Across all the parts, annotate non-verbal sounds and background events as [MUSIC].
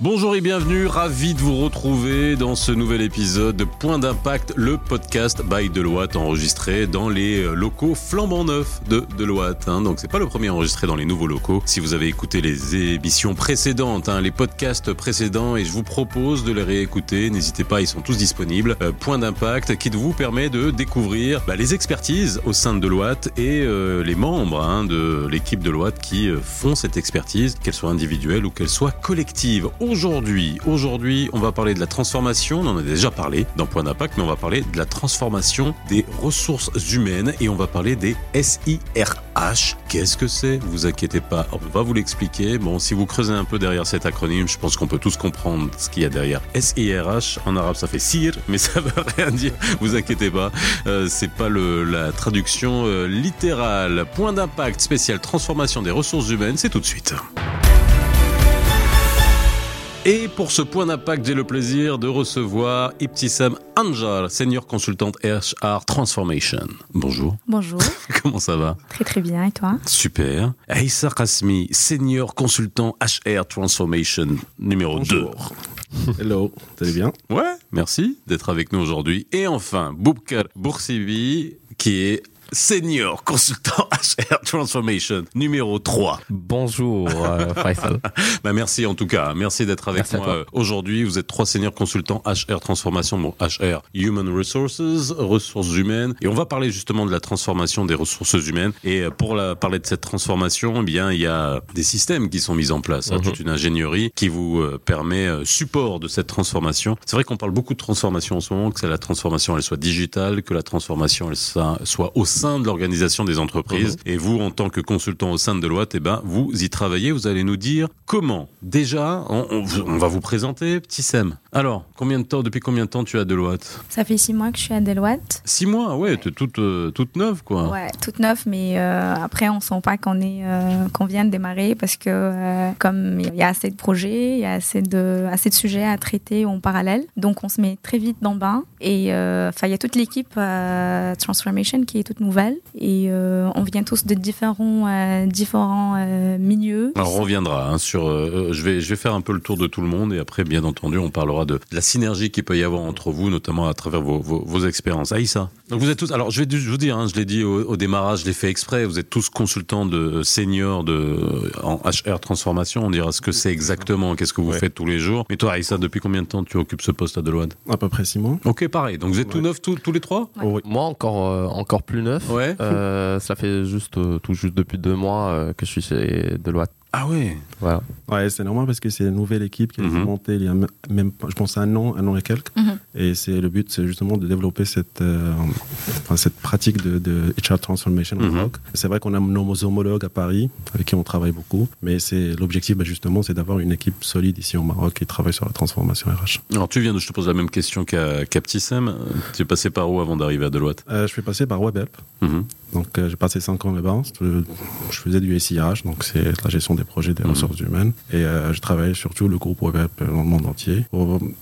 Bonjour et bienvenue, ravi de vous retrouver dans ce nouvel épisode de Point d'impact, le podcast by Deloitte enregistré dans les euh, locaux flambant neufs de Deloitte. Hein. Donc c'est pas le premier enregistré dans les nouveaux locaux. Si vous avez écouté les émissions précédentes, hein, les podcasts précédents, et je vous propose de les réécouter, n'hésitez pas, ils sont tous disponibles. Euh, Point d'impact qui vous permet de découvrir bah, les expertises au sein de Deloitte et euh, les membres hein, de l'équipe Deloitte qui font cette expertise, qu'elle soit individuelle ou qu'elle soit collective. Aujourd'hui, aujourd'hui, on va parler de la transformation. On en a déjà parlé dans Point d'impact, mais on va parler de la transformation des ressources humaines et on va parler des SIRH. Qu'est-ce que c'est? Vous inquiétez pas, on va vous l'expliquer. Bon, si vous creusez un peu derrière cet acronyme, je pense qu'on peut tous comprendre ce qu'il y a derrière. SIRH, en arabe, ça fait sir, mais ça veut [LAUGHS] rien dire. Vous inquiétez pas, euh, c'est pas la traduction euh, littérale. Point d'impact spécial transformation des ressources humaines, c'est tout de suite. Et pour ce point d'impact, j'ai le plaisir de recevoir Ibtissam Anjar, senior consultante HR Transformation. Bonjour. Bonjour, [LAUGHS] Comment ça va? Très très bien et toi? Super. Aïssa Kasmi, senior consultant HR Transformation numéro 2. [LAUGHS] Hello, vous allez bien? Ouais, merci d'être avec nous aujourd'hui. Et enfin, Boubkar Boursibi, qui est senior consultant [LAUGHS] HR Transformation numéro 3. Bonjour euh, [LAUGHS] Faisal. Bah merci en tout cas, merci d'être avec Merci moi euh, aujourd'hui. Vous êtes trois seniors consultants HR transformation, bon HR Human Resources, ressources humaines, et on va parler justement de la transformation des ressources humaines. Et euh, pour la, parler de cette transformation, eh bien il y a des systèmes qui sont mis en place, hein, Mhm. toute une ingénierie qui vous euh, permet support de cette transformation. C'est vrai qu'on parle beaucoup de transformation en ce moment, que c'est la transformation elle soit digitale, que la transformation elle soit, soit au sein de l'organisation des entreprises. Et vous, en tant que consultant au sein de Deloitte, eh ben, vous y travaillez. Vous allez nous dire comment. Déjà, on, on- on va vous présenter, petit Sem. Alors, combien de temps, depuis combien de temps tu es à Deloitte? Ça fait six mois que je suis à Deloitte. Six mois, ouais, t'es toute, euh, toute neuve, quoi. Ouais, toute neuve, mais euh, après on sent pas qu'on est euh, qu'on vient de démarrer parce que euh, comme il y a assez de projets, il y a assez de assez de sujets à traiter en parallèle, donc on se met très vite dans le bain et euh, enfin il y a toute l'équipe euh, Transformation qui est toute nouvelle et euh, on vient tous de différents euh, différents euh, milieux. On reviendra hein, sur. je vais je vais faire un peu le tour de tout le monde et après bien entendu on parlera de, de la synergie qu'il peut y avoir entre vous, notamment à travers vos, vos, vos expériences. Aïssa. Donc vous êtes tous. Alors je vais je vous dire, hein, je l'ai dit au, au démarrage, je l'ai fait exprès. Vous êtes tous consultants de seniors de en HR transformation. On dira ce que c'est exactement, qu'est-ce que vous Ouais. faites tous les jours. Mais toi Aïssa, depuis combien de temps tu occupes ce poste à Deloitte À peu près six mois. Ok, pareil. Donc vous êtes tout Ouais. neufs tous tous les trois. Ouais. Oh, oui. Moi encore euh, encore plus neuf. Ouais. Euh, ça fait juste euh, tout juste depuis deux mois euh, que je suis chez Deloitte. Ah ouais. Voilà. Ouais, c'est normal parce que c'est une nouvelle équipe qui a été Mhm. montée il y a même, je pense, un an, un an et quelques. Mhm. Et c'est le but, c'est justement de développer cette, euh, enfin, cette pratique de, de HR transformation au Mhm. Maroc. C'est vrai qu'on a nos homologues à Paris avec qui on travaille beaucoup, mais c'est l'objectif, bah, justement, c'est d'avoir une équipe solide ici au Maroc qui travaille sur la transformation RH. Alors tu viens de, je te pose la même question qu'à qu'à Petit Sem. Euh, Tu es passé par où avant d'arriver à Deloitte? Euh, je suis passé par WebHelp. Donc, euh, j'ai passé 5 ans là-bas. Je, je faisais du SIRH, donc c'est la gestion des projets des Mhm. ressources humaines. Et euh, je travaillais surtout le groupe web dans le monde entier.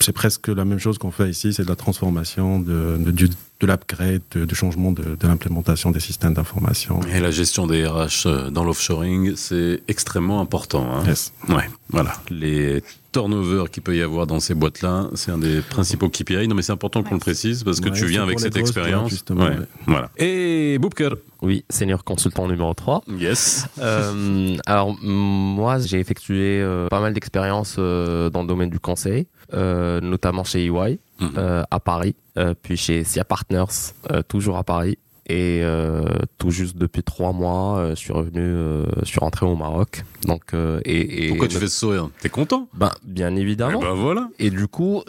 C'est presque la même chose qu'on fait ici, c'est de la transformation, de, de, du- de l'upgrade, de- du changement de, de l'implémentation des systèmes d'information. Et la gestion des RH euh, dans l'offshoring, c'est extrêmement important. Hein. Yes. Ouais, voilà. Les turnovers qu'il peut y avoir dans ces boîtes-là, c'est un des principaux KPI. Non, mais c'est important qu'on le précise parce que Ouais, tu viens avec cette expérience. ouais. Voilà. Et Boubker. Oui, senior consultant numéro 3. Yes. Euh, alors moi j'ai effectué euh, pas mal d'expériences euh, dans le domaine du conseil, notamment chez EY Mhm. à Paris, puis chez SIA Partners toujours à Paris. Et euh, tout juste depuis trois mois, euh, je suis revenu, euh, je suis rentré au Maroc. Donc et, et Pourquoi tu fais ce sourire? T'es content? Ben bien Eh évidemment. ben voilà. Et du coup,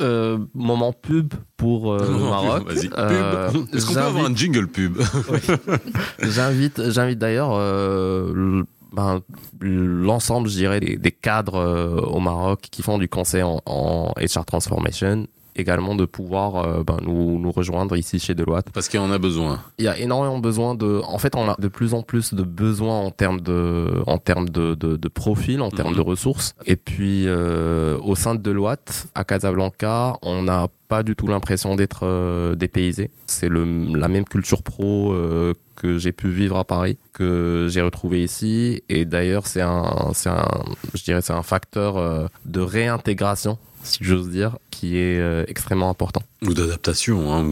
moment pub pour euh, [LAUGHS] le Maroc. Euh. Est-ce qu'on peut avoir un jingle pub? [LAUGHS] J'invite, j'invite d'ailleurs euh, ben, l'ensemble, je dirais, des, des cadres au Maroc qui font du conseil en, en HR transformation également de pouvoir ben, nous, nous rejoindre ici chez Deloitte. Parce qu'il y en a besoin. Il y a énormément besoin de. En fait, on a de plus en plus de besoins en termes de, en termes de, de, de profil, en termes Mhm. de ressources. Et puis, euh, au sein de Deloitte, à Casablanca, on n'a pas du tout l'impression d'être euh, dépaysé. C'est le la même culture pro euh, que j'ai pu vivre à Paris, que j'ai retrouvé ici. Et d'ailleurs, c'est un, c'est un, je dirais, c'est un facteur euh, de réintégration, si j'ose dire, qui est euh, extrêmement important. Ou d'adaptation, hein,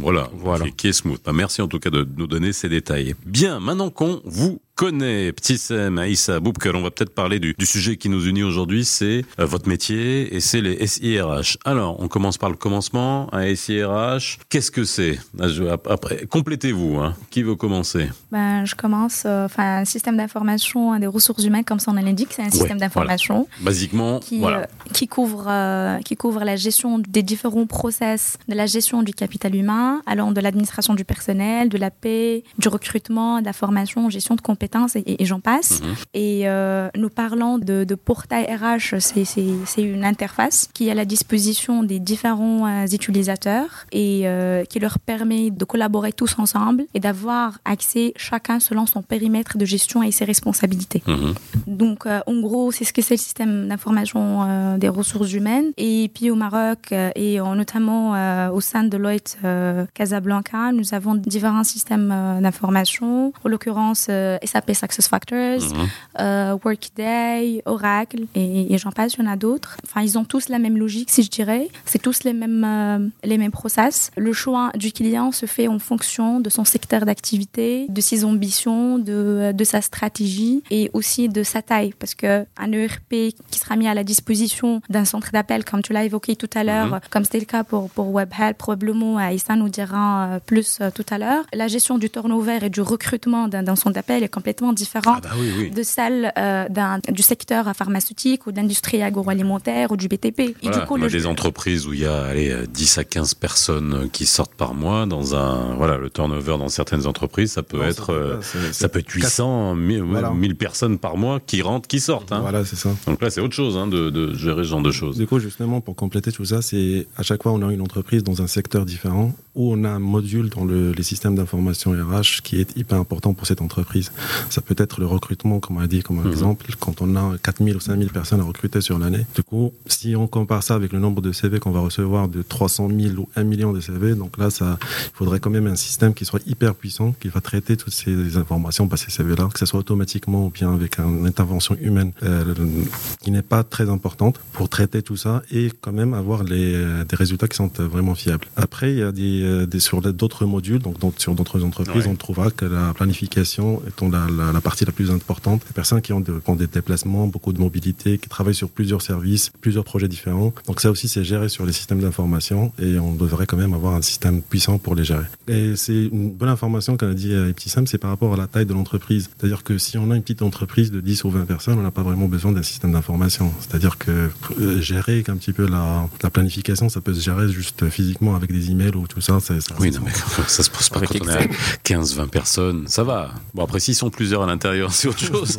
voilà, Voilà. Qui, qui est smooth. Bah, merci en tout cas de nous donner ces détails. Bien, maintenant qu'on vous connaît, Petit Sem, Aïssa, Boubkal, on va peut-être parler du, du sujet qui nous unit aujourd'hui, c'est euh, votre métier et c'est les SIRH. Alors, on commence par le commencement, un SIRH, qu'est-ce que c'est? Ah, Après, complétez-vous, hein. qui veut commencer? Ben, je commence, euh, enfin, un système d'information des ressources humaines, comme son nom l'indique, c'est un système d'information Basiquement, qui, voilà. euh, qui, couvre, euh, qui couvre la gestion des différents process de la gestion du capital humain, allant de l'administration du personnel, de la paix, du recrutement, de la formation, gestion de compétences et, et j'en passe. Mhm. Et euh, nous parlons de, de portail RH, c'est- une interface qui est à la disposition des différents euh, utilisateurs et euh, qui leur permet de collaborer tous ensemble et d'avoir accès chacun selon son périmètre de gestion et ses responsabilités. Mhm. Donc, en gros, c'est ce que c'est le système d'information des ressources humaines. Et puis au Maroc, et en- notamment euh, au sein de Deloitte euh, Casablanca, nous avons différents systèmes euh, d'information. En l'occurrence, euh, SAP SuccessFactors, euh, Workday, Oracle, et, et j'en passe, il y en a d'autres. Enfin, ils ont tous la même logique, si je dirais. C'est tous les mêmes, les mêmes process. Le choix du client se fait en fonction de son secteur d'activité, de ses ambitions, de, de sa stratégie et aussi de sa taille. Parce que un ERP qui sera mis à la disposition d'un centre d'appel, comme tu l'as évoqué tout à l'heure, Mhm. comme c'était le cas pour, pour WebHelp, probablement Aïssa nous dira euh, plus euh, tout à l'heure, la gestion du turnover et du recrutement d'un centre d'appel est complètement différente Ah bah oui, oui. de celle euh, d'un- du secteur pharmaceutique ou d'industrie agroalimentaire ou du BTP. Et Voilà, du coup, on a le- des entreprises où il y a allez, euh, 10 à 15 personnes qui sortent par mois dans un voilà le turnover dans certaines entreprises ça peut Non, être ça peut ça être 800 1000, ouais, Voilà. 1000 personnes par mois qui rentrent qui sortent hein. Voilà, c'est ça. donc là c'est autre chose hein, de, de gérer ce genre de choses Du coup, justement, pour compléter tout ça, c'est à chaque fois on a une entreprise dans un secteur différent où on a un module dans le, les systèmes d'information RH qui est hyper important pour cette entreprise. Ça peut être le recrutement, comme on a dit, comme Mhm. exemple, quand on a 4000 ou 5000 personnes à recruter sur l'année. Du coup, si on compare ça avec le nombre de CV qu'on va recevoir de 300 000 ou 1 million de CV, donc là, ça, il faudrait quand même un système qui soit hyper puissant, qui va traiter toutes ces informations par ces CV-là, que ce soit automatiquement ou bien avec une intervention humaine euh, qui n'est pas très importante pour traiter tout ça et quand même avoir les, des résultats qui sont euh, vraiment fiables. Après, il y a des, euh, des sur d'autres modules, donc, donc sur d'autres entreprises, Ouais. on trouvera que la planification étant la, la, la partie la plus importante. Les personnes qui ont, de- qui ont des déplacements, beaucoup de mobilité, qui travaillent sur plusieurs services, plusieurs projets différents. Donc ça aussi, c'est géré sur les systèmes d'information et on devrait quand même avoir un système puissant pour les gérer. Et c'est une bonne information qu'on a dit à Petit Sam, c'est par rapport à la taille de l'entreprise. C'est-à-dire que si on a une petite entreprise de 10 ou 20 personnes, on n'a pas vraiment besoin d'un système d'information. C'est-à-dire que euh, gérer un petit peu la, la planification, ça peut se gérer juste physiquement avec des emails ou tout ça. c'est- ça- oui ça- non mais [LAUGHS] ça se pose pas Avec quand on est à 15-20 personnes ça va. Bon après s'ils sont plusieurs à l'intérieur [LAUGHS] c'est autre chose.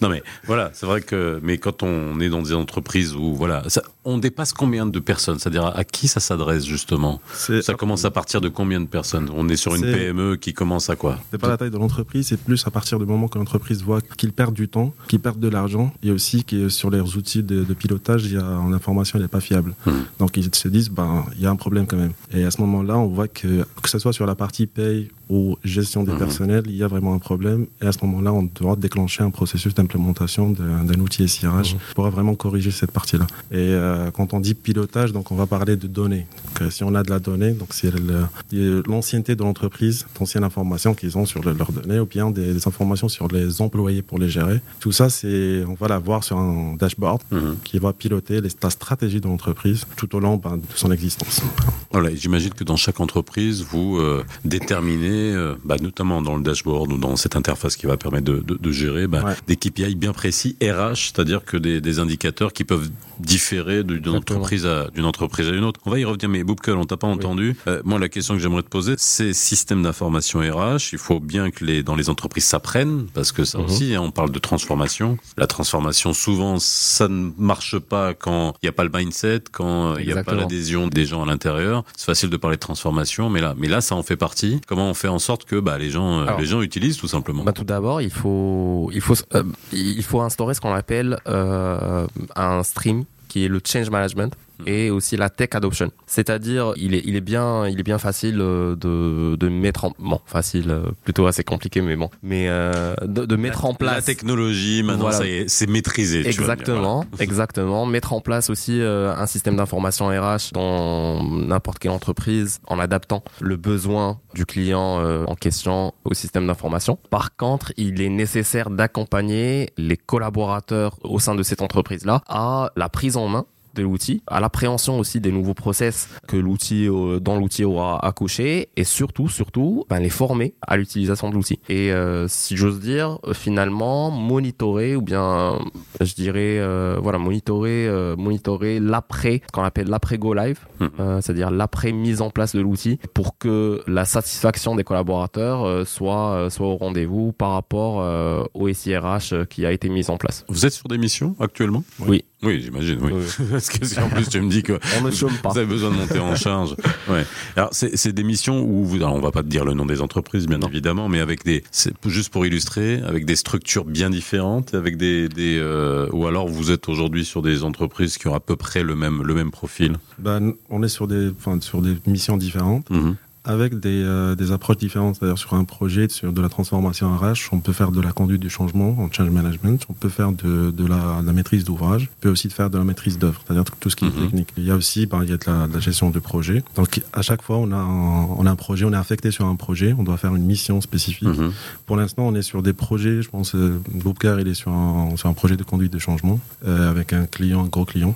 Non mais voilà c'est vrai que mais quand on est dans des entreprises où voilà ça, on dépasse combien de personnes? C'est-à-dire à, qui ça s'adresse justement? Ça commence à partir de combien de personnes? On est sur une PME qui commence à quoi? C'est pas la taille de l'entreprise, c'est plus à partir du moment que l'entreprise voit qu'ils perdent du temps, qu'ils perdent de l'argent, et aussi que sur leurs outils de, de pilotage, il y a l'information elle n'est pas fiable. Hmm. Donc ils se disent, ben il y a un problème quand même. Et à ce moment-là, on voit que que ce soit sur la partie paye ou gestion des Mhm. personnels, il y a vraiment un problème. Et à ce moment-là, on doit déclencher un processus d'implémentation d'un outil SIRH pour vraiment corriger cette partie-là. Et euh, quand on dit pilotage, donc on va parler de données. Donc, euh, si on a de la donnée, donc c'est l'ancienneté de l'entreprise, d'anciennes informations qu'ils ont sur le- leurs données, ou bien des, des informations sur les employés pour les gérer. Tout ça, c'est on va l'avoir sur un dashboard Mhm. qui va piloter les, la stratégie de l'entreprise tout au long ben, de son existence. Voilà, j'imagine que dans chaque entreprise, vous euh, déterminez euh, bah, notamment dans le dashboard ou dans cette interface qui va permettre de, de, de gérer bah, Ouais. des KPI bien précis RH, c'est-à-dire que des, des indicateurs qui peuvent différer d'une entreprise à d'une entreprise à une autre. On va y revenir, mais Boopkel, on t'a pas entendu. Euh, moi, la question que j'aimerais te poser, c'est système d'information RH. Il faut bien que les dans les entreprises s'apprennent, parce que ça Mhm. aussi, hein, on parle de transformation. La transformation, souvent, ça ne marche pas quand il n'y a pas le mindset, quand il n'y a pas l'adhésion des gens à l'intérieur. C'est facile de parler de transformation, mais là, mais là, ça en fait partie. Comment on fait en sorte que bah, les gens, euh, Alors, les gens utilisent tout simplement? Bah, tout d'abord, il faut, il faut, euh, il faut instaurer ce qu'on appelle euh, un stream qui est le change management et aussi la tech adoption. C'est-à-dire, il est, il est bien, il est bien facile euh, de, de mettre en, bon, facile, euh, plutôt assez compliqué, mais bon, mais euh, de, de mettre en La place. technologie, maintenant, Voilà. ça y est, c'est maîtrisé. Exactement, exactement. Mettre en place aussi euh, un système d'information RH dans n'importe quelle entreprise en adaptant le besoin du client euh, en question au système d'information. Par contre, il est nécessaire d'accompagner les collaborateurs au sein de cette entreprise-là à la prise en main de l'outil, à l'appréhension aussi des nouveaux process que l'outil euh, dans l'outil aura à cocher et surtout surtout ben, les former à l'utilisation de l'outil. Et euh, si j'ose dire, euh, finalement monitorer ou bien je dirais euh, voilà monitorer euh, monitorer l'après ce qu'on appelle l'après go live euh, c'est-à-dire l'après mise en place de l'outil pour que la satisfaction des collaborateurs euh, soit euh, soit au rendez-vous par rapport euh, au SIRH euh, qui a été mis en place. Vous êtes sur des missions actuellement? Oui. Oui, j'imagine, oui. Oui. [LAUGHS] Parce que si en plus tu me dis que [LAUGHS] On ne chôme pas. vous avez besoin de monter en charge. [LAUGHS] Ouais. Alors c'est des missions où vous, alors on va pas te dire le nom des entreprises bien Non. évidemment, mais avec des, c'est juste pour illustrer, avec des structures bien différentes, avec des, des euh, ou alors vous êtes aujourd'hui sur des entreprises qui ont à peu près le même le même profil. Ben, on est sur des, enfin, sur des missions différentes. Mhm. Avec des, euh, des approches différentes. C'est-à-dire sur un projet, sur de la transformation RH, on peut faire de la conduite du changement en change management, on peut faire de, de, la, de la maîtrise d'ouvrage, on peut aussi faire de la maîtrise d'œuvre, c'est-à-dire tout ce qui est Mhm. technique. Il y a aussi il y a de la, de la gestion de projet. Donc à chaque fois, on a, un, on a un projet, on est affecté sur un projet, on doit faire une mission spécifique. Mhm. Pour l'instant, on est sur des projets. Je pense euh, il est sur un, sur un projet de conduite de changement euh, avec un client, un gros client.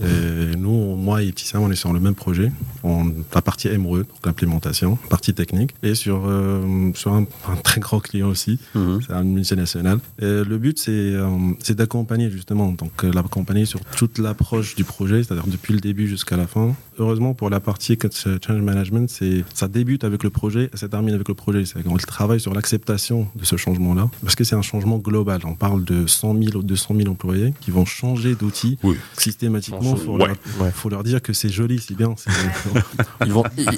Et nous, moi et Petit Sam, on est sur le même projet. On, la partie MRE, donc l'implémentation, partie technique, et sur, euh, sur un, un très grand client aussi. Mhm. C'est une multinationale. Et le but, c'est euh, d'accompagner justement, donc euh, l'accompagner sur toute l'approche du projet, c'est-à-dire depuis le début jusqu'à la fin. Heureusement, pour la partie change management, ça débute avec le projet et ça termine avec le projet. C'est qu'on travaille sur l'acceptation de ce changement-là, parce que c'est un changement global. On parle de 100 000 ou 200 000 employés qui vont changer d'outils Oui. Systématiquement. Faut, Ouais. leur, faut leur dire que c'est joli, c'est bien. c'est- [LAUGHS] Ils vont, ils,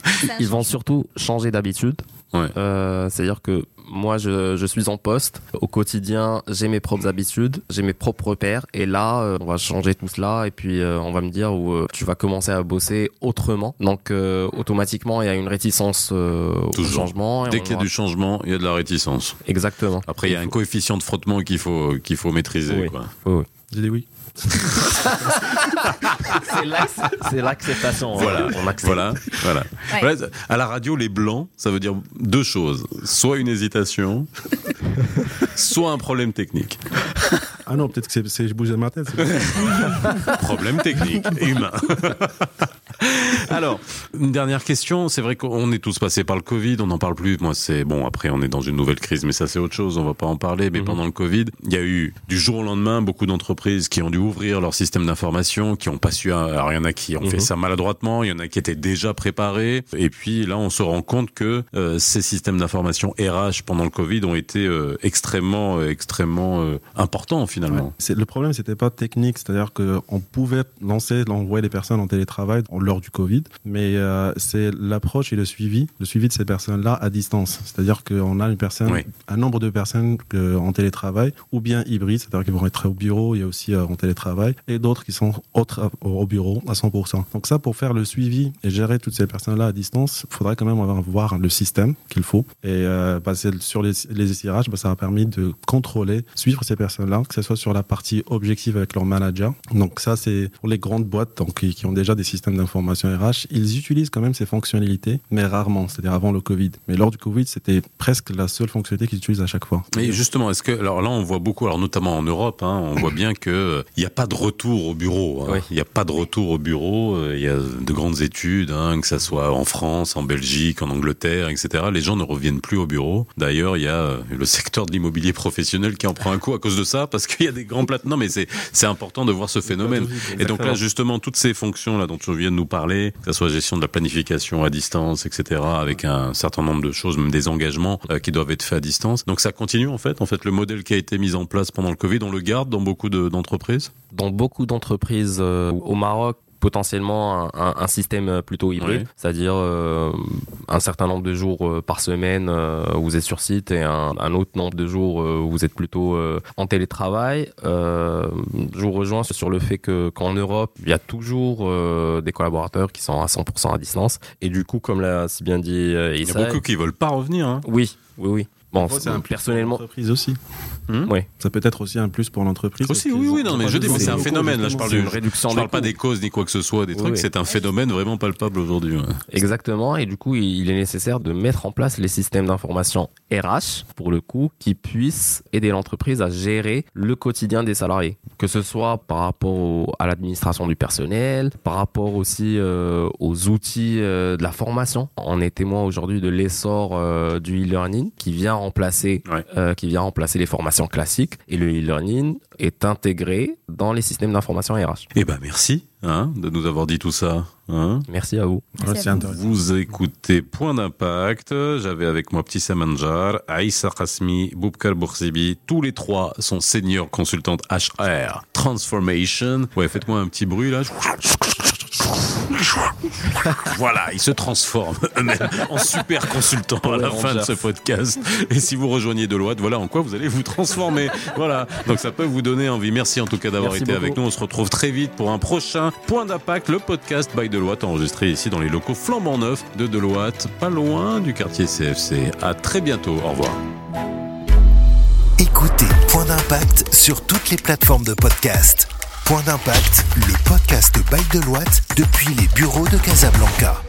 ils surtout changer d'habitude. Ouais. Euh, C'est-à-dire que moi, je, je suis en poste. Au quotidien, j'ai mes propres habitudes, j'ai mes propres repères. Et là, euh, on va changer tout cela. Et puis, euh, on va me dire où euh, tu vas commencer à bosser autrement. Donc, euh, automatiquement, il y a une réticence euh, au Toujours. changement. et Dès qu'il y a aura- du changement, il y a de la réticence. Exactement. Après, il y a un coefficient de frottement qu'il faut qu'il faut maîtriser. Oui. Quoi. Oui, oui. C'est l'acc- c'est l'acceptation. Voilà, On accepte. voilà, voilà. Ouais. Voilà, À la radio, les blancs, ça veut dire deux choses. Soit une hésitation, soit un problème technique. Ah non, peut-être que c'est- je bougeais ma tête. [LAUGHS] Problème technique, humain. [LAUGHS] [LAUGHS] Alors, une dernière question. C'est vrai qu'on est tous passés par le Covid, on n'en parle plus. Moi, c'est bon. Après, on est dans une nouvelle crise, mais ça, c'est autre chose. On va pas en parler. Mais Mhm. pendant le Covid, il y a eu du jour au lendemain beaucoup d'entreprises qui ont dû ouvrir leur système d'information, qui ont pas su. Alors, il y en a qui ont fait Mhm. ça maladroitement. Il y en a qui étaient déjà préparés. Et puis là, on se rend compte que euh, ces systèmes d'information RH pendant le Covid ont été euh, extrêmement, euh, extrêmement importants finalement. Le problème, c'était pas technique, c'est-à-dire qu'on pouvait lancer, envoyer les personnes en télétravail lors du Covid, mais euh, c'est l'approche et le suivi, le suivi de ces personnes-là à distance. C'est-à-dire qu'on a une personne, Oui. un nombre de personnes que- en télétravail ou bien hybride, c'est-à-dire qu'ils vont être au bureau et aussi euh, en télétravail, et d'autres qui sont autres au au bureau à 100%. Donc ça, pour faire le suivi et gérer toutes ces personnes-là à distance, il faudrait quand même avoir voir le système qu'il faut. Et euh, bah, sur les, les SIRH, bah, ça a permis de contrôler, suivre ces personnes-là, que ce soit sur la partie objective avec leur manager. Donc ça, c'est pour les grandes boîtes donc, qui, qui ont déjà des systèmes d'information RH, ils utilisent quand même ces fonctionnalités, mais rarement, c'est-à-dire avant le Covid. Mais lors du Covid, c'était presque la seule fonctionnalité qu'ils utilisent à chaque fois. Mais justement, est-ce que alors là on voit beaucoup, alors notamment en Europe, hein, on voit bien que il n'y a pas de retour au bureau. hein. Il n'y a pas de retour au bureau. euh, Il y a de grandes études, hein, que ça soit en France, en Belgique, en Angleterre, etc. Les gens ne reviennent plus au bureau. D'ailleurs, il y a euh, le secteur de l'immobilier professionnel qui en prend un coup à cause de ça, parce qu'il y a des grands plateaux. Non, mais c'est c'est important de voir ce phénomène. Et donc là, justement, toutes ces fonctions là dont tu viens de nous parler, que ce soit gestion de la planification à distance, etc., avec un certain nombre de choses, même des engagements euh, qui doivent être faits à distance. Donc ça continue en fait. En fait, le modèle qui a été mis en place pendant le Covid, on le garde dans beaucoup de- d'entreprises? Dans beaucoup d'entreprises euh, au Maroc, potentiellement un, un- un système plutôt hybride, c'est-à-dire euh, un certain nombre de jours euh, par semaine euh, où vous êtes sur site et un, un autre nombre de jours euh, où vous êtes plutôt euh, en télétravail. Euh, je vous rejoins sur le fait que qu'en Europe, il y a toujours euh, des collaborateurs qui sont à 100% à distance et du coup, comme l'a si bien dit euh, Il y a Issa, beaucoup qui veulent pas revenir. Hein. oui, oui, oui. Bon, c'est un plus personnellement, pour l'entreprise aussi. oui. Ça peut être aussi un plus pour l'entreprise. Aussi, oui, oui, non, mais je dis, c'est un phénomène. Là, je parle une réduction Je des parle pas coûts. des causes ni quoi que ce soit, des Oui, trucs. oui. C'est un phénomène vraiment palpable aujourd'hui. ouais. Exactement, et du coup, il est nécessaire de mettre en place les systèmes d'information RH, pour le coup, qui puissent aider l'entreprise à gérer le quotidien des salariés, que ce soit par rapport au- à l'administration du personnel, par rapport aussi euh, aux outils euh, de la formation. On est témoin aujourd'hui de l'essor euh, du e-learning qui vient remplacer, Ouais. euh, qui vient remplacer les formations classiques, et le e-learning est intégré dans les systèmes d'information RH. Eh ben, merci hein, de nous avoir dit tout ça. Hein. Merci à vous. Merci à vous. Vous écoutez Point d'impact. J'avais avec moi Petit Samanjar, Aïssa Khasmi, Boubkar Boursibi. Tous les trois sont seniors consultantes HR Transformation. Ouais, faites-moi un petit bruit là. Voilà, ils se transforment eux-mêmes en super consultants à la fin de ce podcast. Et si vous rejoignez Deloitte, voilà en quoi vous allez vous transformer. Voilà, donc ça peut vous donner envie. Merci en tout cas d'avoir été beaucoup. avec nous. On se retrouve très vite pour un prochain Point d'impact, le podcast by Deloitte enregistré ici dans les locaux flambant neufs de Deloitte, pas loin du quartier CFC. À très bientôt. Au revoir. Écoutez Point d'impact sur toutes les plateformes de podcast. Point d'impact, le podcast by Deloitte depuis les bureaux de Casablanca.